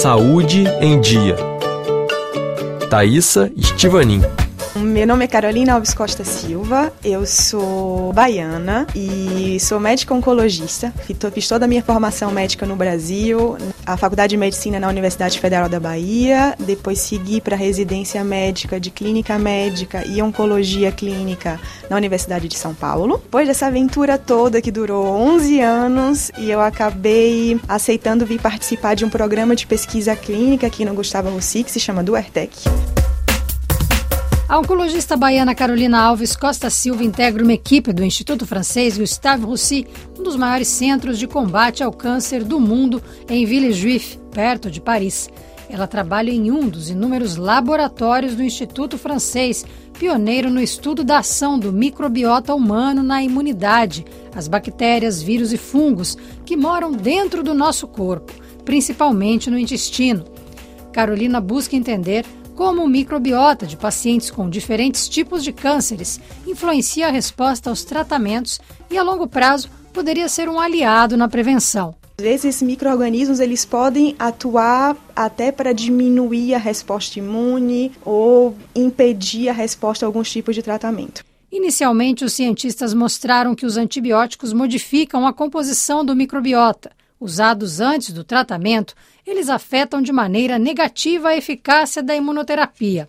Saúde em Dia. Thaisa Estivanin. Meu nome é Carolina Alves Costa Silva, eu sou baiana e sou médica oncologista. Fiz toda a minha formação médica no Brasil, a Faculdade de Medicina na Universidade Federal da Bahia, depois segui para residência médica de clínica médica e oncologia clínica na Universidade de São Paulo. Depois dessa aventura toda que durou 11 anos e eu acabei aceitando vir participar de um programa de pesquisa clínica aqui no Gustavo Rossi, que se chama Duertec. A oncologista baiana Carolina Alves Costa Silva integra uma equipe do Instituto Francês Gustave Roussy, um dos maiores centros de combate ao câncer do mundo, em Villejuif, perto de Paris. Ela trabalha em um dos inúmeros laboratórios do Instituto Francês, pioneiro no estudo da ação do microbiota humano na imunidade, as bactérias, vírus e fungos que moram dentro do nosso corpo, principalmente no intestino. Carolina busca entender como o microbiota de pacientes com diferentes tipos de cânceres influencia a resposta aos tratamentos e, a longo prazo, poderia ser um aliado na prevenção. Às vezes, esses micro-organismos eles podem atuar até para diminuir a resposta imune ou impedir a resposta a alguns tipos de tratamento. Inicialmente, os cientistas mostraram que os antibióticos modificam a composição do microbiota. Usados antes do tratamento, eles afetam de maneira negativa a eficácia da imunoterapia.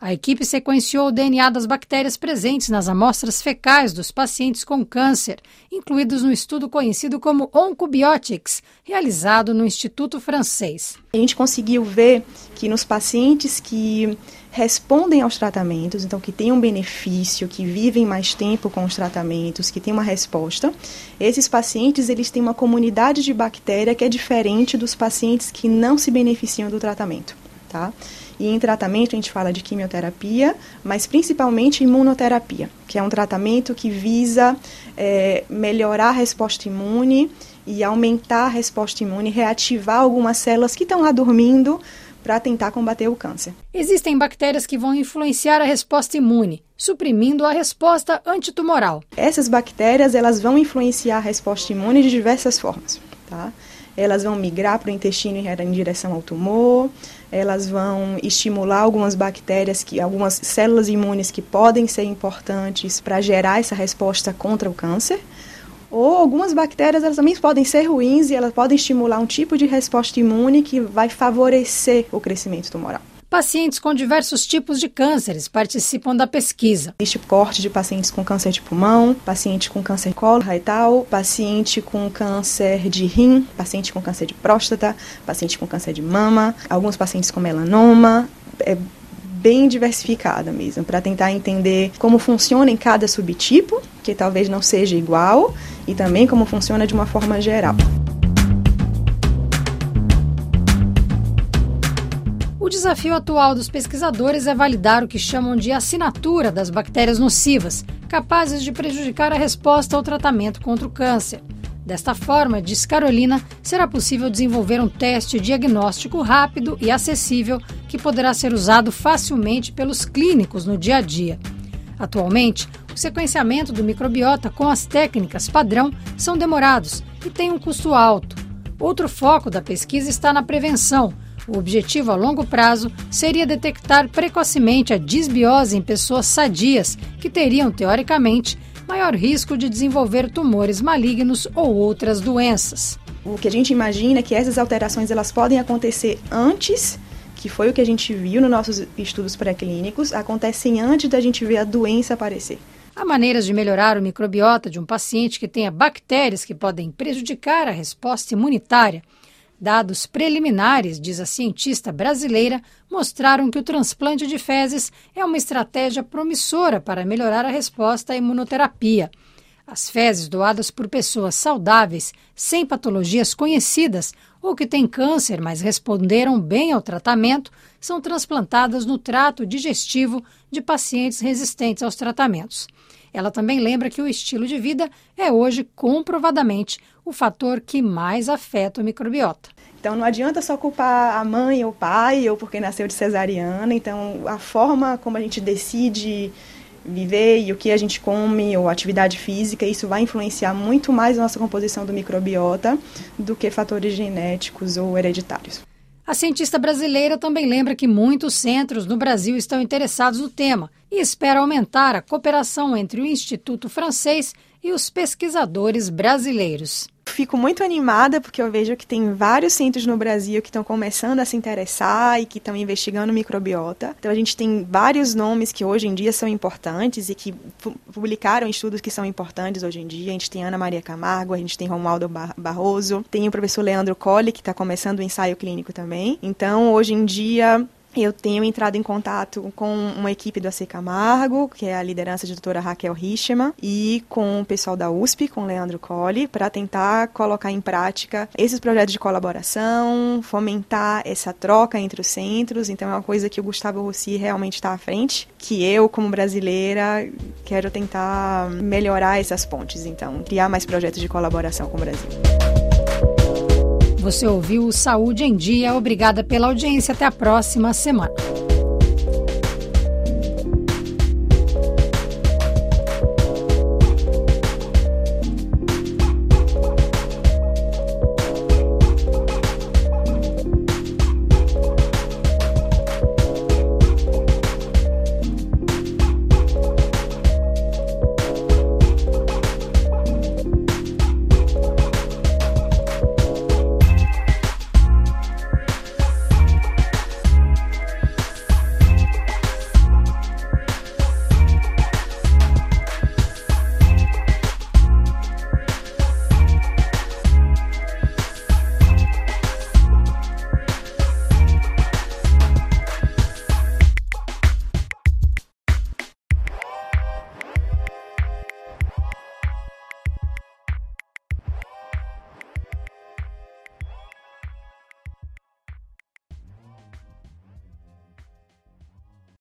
A equipe sequenciou o DNA das bactérias presentes nas amostras fecais dos pacientes com câncer, incluídos no estudo conhecido como Oncobiotics, realizado no Instituto Francês. A gente conseguiu ver que nos pacientes que respondem aos tratamentos, então que têm um benefício, que vivem mais tempo com os tratamentos, que têm uma resposta, esses pacientes eles têm uma comunidade de bactéria que é diferente dos pacientes que não se beneficiam do tratamento, tá? E em tratamento a gente fala de quimioterapia, mas principalmente imunoterapia, que é um tratamento que visa é, melhorar a resposta imune e aumentar a resposta imune, reativar algumas células que estão lá dormindo para tentar combater o câncer. Existem bactérias que vão influenciar a resposta imune, suprimindo a resposta antitumoral. Essas bactérias elas vão influenciar a resposta imune de diversas formas, tá? Elas vão migrar para o intestino em direção ao tumor, elas vão estimular algumas bactérias, que, algumas células imunes que podem ser importantes para gerar essa resposta contra o câncer. Ou algumas bactérias elas também podem ser ruins e elas podem estimular um tipo de resposta imune que vai favorecer o crescimento tumoral. Pacientes com diversos tipos de cânceres participam da pesquisa. Existe corte de pacientes com câncer de pulmão, paciente com câncer coloretal, paciente com câncer de rim, paciente com câncer de próstata, paciente com câncer de mama, alguns pacientes com melanoma. É bem diversificada mesmo, para tentar entender como funciona em cada subtipo, que talvez não seja igual, e também como funciona de uma forma geral. O desafio atual dos pesquisadores é validar o que chamam de assinatura das bactérias nocivas, capazes de prejudicar a resposta ao tratamento contra o câncer. Desta forma, diz Carolina, será possível desenvolver um teste diagnóstico rápido e acessível que poderá ser usado facilmente pelos clínicos no dia a dia. Atualmente, o sequenciamento do microbiota com as técnicas padrão são demorados e têm um custo alto. Outro foco da pesquisa está na prevenção. O objetivo a longo prazo seria detectar precocemente a disbiose em pessoas sadias que teriam, teoricamente, maior risco de desenvolver tumores malignos ou outras doenças. O que a gente imagina é que essas alterações elas podem acontecer antes, que foi o que a gente viu nos nossos estudos pré-clínicos, acontecem antes da gente ver a doença aparecer. Há maneiras de melhorar o microbiota de um paciente que tenha bactérias que podem prejudicar a resposta imunitária. Dados preliminares, diz a cientista brasileira, mostraram que o transplante de fezes é uma estratégia promissora para melhorar a resposta à imunoterapia. As fezes doadas por pessoas saudáveis, sem patologias conhecidas ou que têm câncer, mas responderam bem ao tratamento, são transplantadas no trato digestivo de pacientes resistentes aos tratamentos. Ela também lembra que o estilo de vida é hoje comprovadamente o fator que mais afeta o microbiota. Então não adianta só culpar a mãe ou o pai ou porque nasceu de cesariana. Então a forma como a gente decide viver e o que a gente come ou atividade física, isso vai influenciar muito mais a nossa composição do microbiota do que fatores genéticos ou hereditários. A cientista brasileira também lembra que muitos centros no Brasil estão interessados no tema e espera aumentar a cooperação entre o Instituto Francês e os pesquisadores brasileiros. Fico muito animada porque eu vejo que tem vários centros no Brasil que estão começando a se interessar e que estão investigando microbiota. Então a gente tem vários nomes que hoje em dia são importantes e que publicaram estudos que são importantes hoje em dia. A gente tem Ana Maria Camargo, a gente tem Romualdo Barroso, tem o professor Leandro Colli que está começando o ensaio clínico também. Então hoje em dia eu tenho entrado em contato com uma equipe do AC Camargo, que é a liderança de doutora Raquel Richema, e com o pessoal da USP, com o Leandro Colli, para tentar colocar em prática esses projetos de colaboração, fomentar essa troca entre os centros. Então, é uma coisa que o Gustavo Rossi realmente está à frente, que eu, como brasileira, quero tentar melhorar essas pontes. Então, criar mais projetos de colaboração com o Brasil. Você ouviu Saúde em Dia. Obrigada pela audiência. Até a próxima semana.